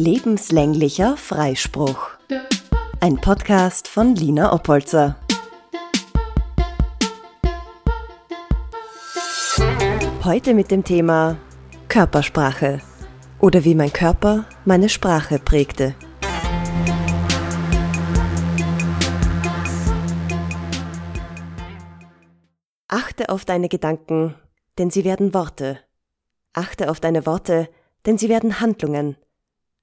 Lebenslänglicher Freispruch. Ein Podcast von Lina Oppolzer. Heute mit dem Thema Körpersprache oder wie mein Körper meine Sprache prägte. Achte auf deine Gedanken, denn sie werden Worte. Achte auf deine Worte, denn sie werden Handlungen.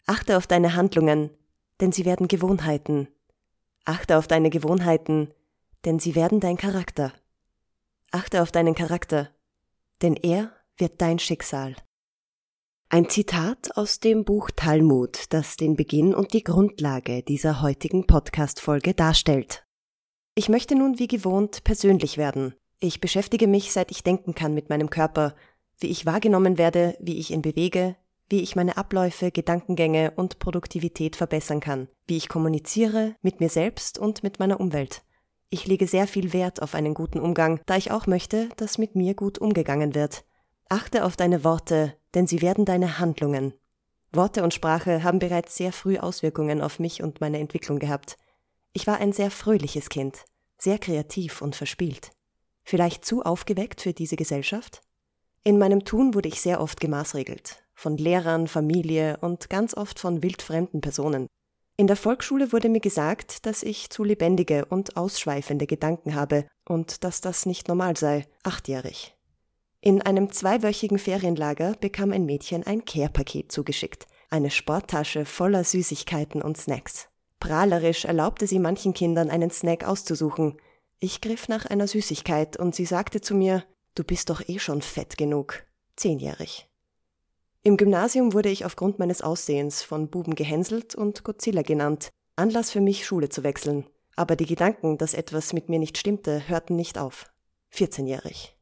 Achte auf deine Handlungen, denn sie werden Gewohnheiten. Achte auf deine Gewohnheiten, denn sie werden dein Charakter. Achte auf deinen Charakter, denn er wird dein Schicksal. Ein Zitat aus dem Buch Talmud, das den Beginn und die Grundlage dieser heutigen Podcast-Folge darstellt. Ich möchte nun wie gewohnt persönlich werden. Ich beschäftige mich, seit ich denken kann, mit meinem Körper, wie ich wahrgenommen werde, wie ich ihn bewege, wie ich meine Abläufe, Gedankengänge und Produktivität verbessern kann, wie ich kommuniziere mit mir selbst und mit meiner Umwelt. Ich lege sehr viel Wert auf einen guten Umgang, da ich auch möchte, dass mit mir gut umgegangen wird. Achte auf deine Worte, denn sie werden deine Handlungen. Worte und Sprache haben bereits sehr früh Auswirkungen auf mich und meine Entwicklung gehabt. Ich war ein sehr fröhliches Kind, sehr kreativ und verspielt. Vielleicht zu aufgeweckt für diese Gesellschaft? In meinem Tun wurde ich sehr oft gemaßregelt, von Lehrern, Familie und ganz oft von wildfremden Personen. In der Volksschule wurde mir gesagt, dass ich zu lebendige und ausschweifende Gedanken habe und dass das nicht normal sei, achtjährig. In einem zweiwöchigen Ferienlager bekam ein Mädchen ein Care-Paket zugeschickt, eine Sporttasche voller Süßigkeiten und Snacks. Prahlerisch erlaubte sie manchen Kindern einen Snack auszusuchen. Ich griff nach einer Süßigkeit und sie sagte zu mir, du bist doch eh schon fett genug. Zehnjährig. Im Gymnasium wurde ich aufgrund meines Aussehens von Buben gehänselt und Godzilla genannt. Anlass für mich, Schule zu wechseln. Aber die Gedanken, dass etwas mit mir nicht stimmte, hörten nicht auf. 14-jährig.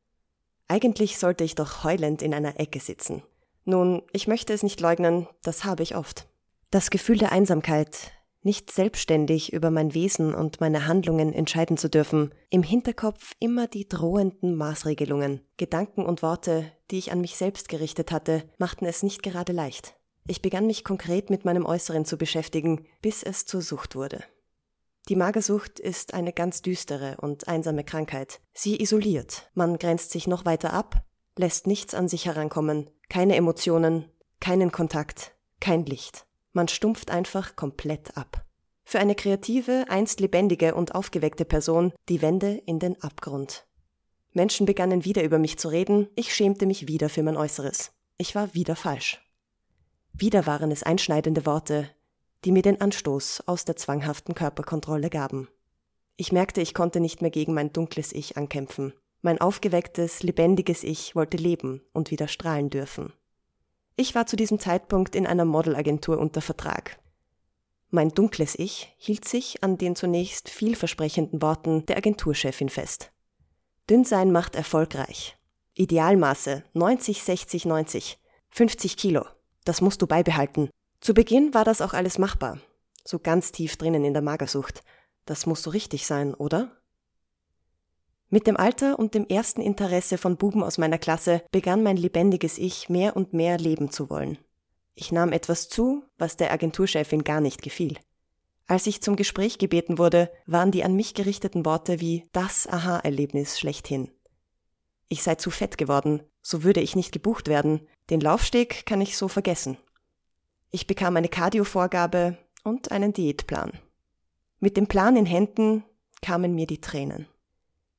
Eigentlich sollte ich doch heulend in einer Ecke sitzen. Nun, ich möchte es nicht leugnen, das habe ich oft. Das Gefühl der Einsamkeit, nicht selbstständig über mein Wesen und meine Handlungen entscheiden zu dürfen, im Hinterkopf immer die drohenden Maßregelungen, Gedanken und Worte, die ich an mich selbst gerichtet hatte, machten es nicht gerade leicht. Ich begann mich konkret mit meinem Äußeren zu beschäftigen, bis es zur Sucht wurde. Die Magersucht ist eine ganz düstere und einsame Krankheit. Sie isoliert, man grenzt sich noch weiter ab, lässt nichts an sich herankommen, keine Emotionen, keinen Kontakt, kein Licht. Man stumpft einfach komplett ab. Für eine kreative, einst lebendige und aufgeweckte Person die Wände in den Abgrund. Menschen begannen wieder über mich zu reden, ich schämte mich wieder für mein Äußeres. Ich war wieder falsch. Wieder waren es einschneidende Worte, die mir den Anstoß aus der zwanghaften Körperkontrolle gaben. Ich merkte, ich konnte nicht mehr gegen mein dunkles Ich ankämpfen. Mein aufgewecktes, lebendiges Ich wollte leben und wieder strahlen dürfen. Ich war zu diesem Zeitpunkt in einer Modelagentur unter Vertrag. Mein dunkles Ich hielt sich an den zunächst vielversprechenden Worten der Agenturchefin fest. Dünn sein macht erfolgreich. Idealmaße 90, 60, 90. 50 Kilo. Das musst du beibehalten. Zu Beginn war das auch alles machbar. So ganz tief drinnen in der Magersucht. Das muss so richtig sein, oder? Mit dem Alter und dem ersten Interesse von Buben aus meiner Klasse begann mein lebendiges Ich mehr und mehr leben zu wollen. Ich nahm etwas zu, was der Agenturchefin gar nicht gefiel. Als ich zum Gespräch gebeten wurde, waren die an mich gerichteten Worte wie das Aha-Erlebnis schlechthin. Ich sei zu fett geworden, so würde ich nicht gebucht werden, den Laufsteg kann ich so vergessen. Ich bekam eine Cardio-Vorgabe und einen Diätplan. Mit dem Plan in Händen kamen mir die Tränen.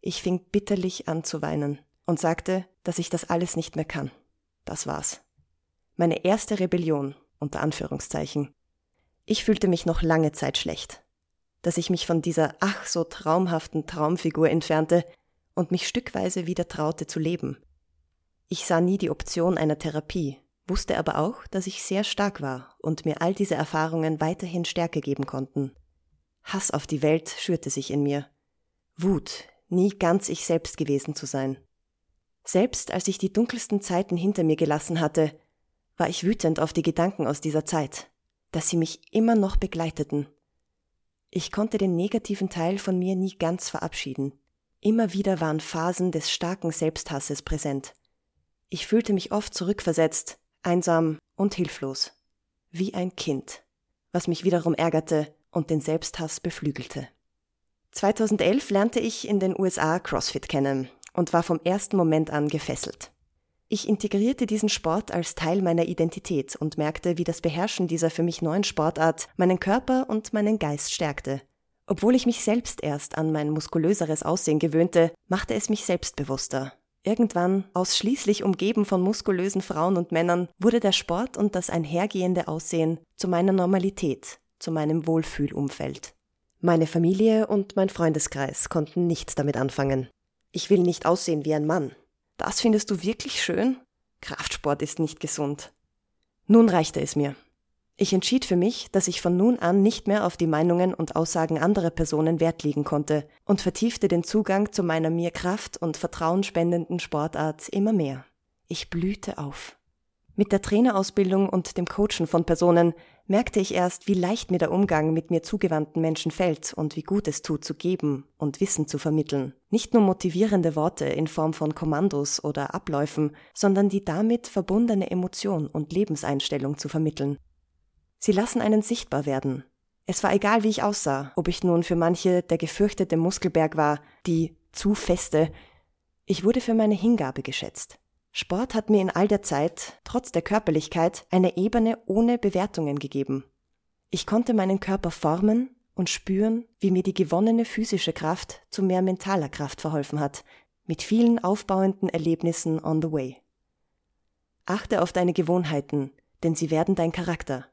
Ich fing bitterlich an zu weinen und sagte, dass ich das alles nicht mehr kann. Das war's. Meine erste Rebellion, unter Anführungszeichen. Ich fühlte mich noch lange Zeit schlecht. Dass ich mich von dieser ach so traumhaften Traumfigur entfernte und mich stückweise wieder traute zu leben. Ich sah nie die Option einer Therapie, wusste aber auch, dass ich sehr stark war und mir all diese Erfahrungen weiterhin Stärke geben konnten. Hass auf die Welt schürte sich in mir. Wut, nie ganz ich selbst gewesen zu sein. Selbst als ich die dunkelsten Zeiten hinter mir gelassen hatte, war ich wütend auf die Gedanken aus dieser Zeit, dass sie mich immer noch begleiteten. Ich konnte den negativen Teil von mir nie ganz verabschieden. Immer wieder waren Phasen des starken Selbsthasses präsent. Ich fühlte mich oft zurückversetzt, einsam und hilflos. wie ein Kind, was mich wiederum ärgerte und den Selbsthass beflügelte. 2011 lernte ich in den USA CrossFit kennen und war vom ersten Moment an gefesselt. Ich integrierte diesen Sport als Teil meiner Identität und merkte, wie das Beherrschen dieser für mich neuen Sportart meinen Körper und meinen Geist stärkte. Obwohl ich mich selbst erst an mein muskulöseres Aussehen gewöhnte, machte es mich selbstbewusster. Irgendwann, ausschließlich umgeben von muskulösen Frauen und Männern, wurde der Sport und das einhergehende Aussehen zu meiner Normalität, zu meinem Wohlfühlumfeld. Meine Familie und mein Freundeskreis konnten nichts damit anfangen. Ich will nicht aussehen wie ein Mann. Das findest du wirklich schön? Kraftsport ist nicht gesund. Nun reichte es mir. Ich entschied für mich, dass ich von nun an nicht mehr auf die Meinungen und Aussagen anderer Personen Wert legen konnte und vertiefte den Zugang zu meiner mir Kraft und Vertrauen spendenden Sportart immer mehr. Ich blühte auf. Mit der Trainerausbildung und dem Coachen von Personen merkte ich erst, wie leicht mir der Umgang mit mir zugewandten Menschen fällt und wie gut es tut, zu geben und Wissen zu vermitteln. Nicht nur motivierende Worte in Form von Kommandos oder Abläufen, sondern die damit verbundene Emotion und Lebenseinstellung zu vermitteln. Sie lassen einen sichtbar werden. Es war egal, wie ich aussah, ob ich nun für manche der gefürchtete Muskelberg war, die zu feste. Ich wurde für meine Hingabe geschätzt. Sport hat mir in all der Zeit, trotz der Körperlichkeit, eine Ebene ohne Bewertungen gegeben. Ich konnte meinen Körper formen und spüren, wie mir die gewonnene physische Kraft zu mehr mentaler Kraft verholfen hat, mit vielen aufbauenden Erlebnissen on the way. Achte auf deine Gewohnheiten, denn sie werden dein Charakter.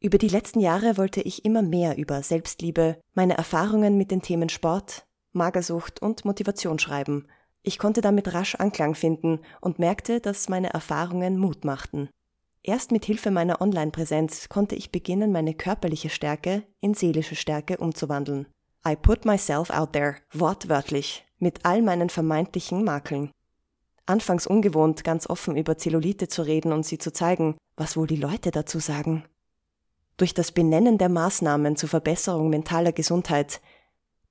Über die letzten Jahre wollte ich immer mehr über Selbstliebe, meine Erfahrungen mit den Themen Sport, Magersucht und Motivation schreiben. Ich konnte damit rasch Anklang finden und merkte, dass meine Erfahrungen Mut machten. Erst mit Hilfe meiner Online-Präsenz konnte ich beginnen, meine körperliche Stärke in seelische Stärke umzuwandeln. I put myself out there, wortwörtlich, mit all meinen vermeintlichen Makeln. Anfangs ungewohnt, ganz offen über Zellulite zu reden und sie zu zeigen, was wohl die Leute dazu sagen. Durch das Benennen der Maßnahmen zur Verbesserung mentaler Gesundheit,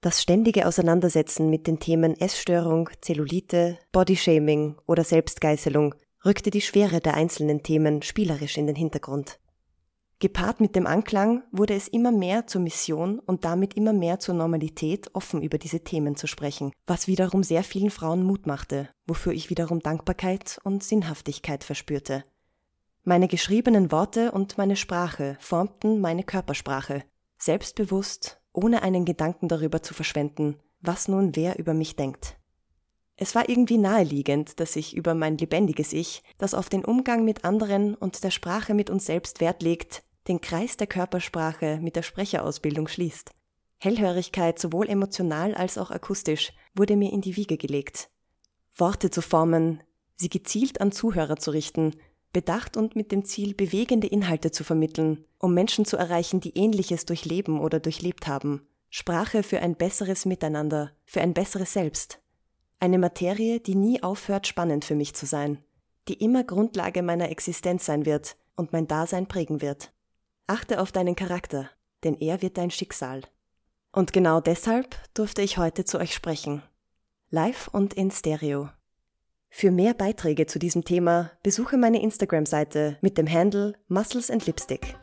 das ständige Auseinandersetzen mit den Themen Essstörung, Zellulite, Bodyshaming oder Selbstgeißelung rückte die Schwere der einzelnen Themen spielerisch in den Hintergrund. Gepaart mit dem Anklang wurde es immer mehr zur Mission und damit immer mehr zur Normalität, offen über diese Themen zu sprechen, was wiederum sehr vielen Frauen Mut machte, wofür ich wiederum Dankbarkeit und Sinnhaftigkeit verspürte. Meine geschriebenen Worte und meine Sprache formten meine Körpersprache, selbstbewusst, ohne einen Gedanken darüber zu verschwenden, was nun wer über mich denkt. Es war irgendwie naheliegend, dass ich über mein lebendiges Ich, das auf den Umgang mit anderen und der Sprache mit uns selbst Wert legt, den Kreis der Körpersprache mit der Sprecherausbildung schließt. Hellhörigkeit sowohl emotional als auch akustisch wurde mir in die Wiege gelegt. Worte zu formen, sie gezielt an Zuhörer zu richten bedacht und mit dem Ziel, bewegende Inhalte zu vermitteln, um Menschen zu erreichen, die Ähnliches durchleben oder durchlebt haben. Sprache für ein besseres Miteinander, für ein besseres Selbst. Eine Materie, die nie aufhört, spannend für mich zu sein, die immer Grundlage meiner Existenz sein wird und mein Dasein prägen wird. Achte auf deinen Charakter, denn er wird dein Schicksal. Und genau deshalb durfte ich heute zu euch sprechen. Live und in Stereo. Für mehr Beiträge zu diesem Thema besuche meine Instagram-Seite mit dem Handle Muscles and Lipstick.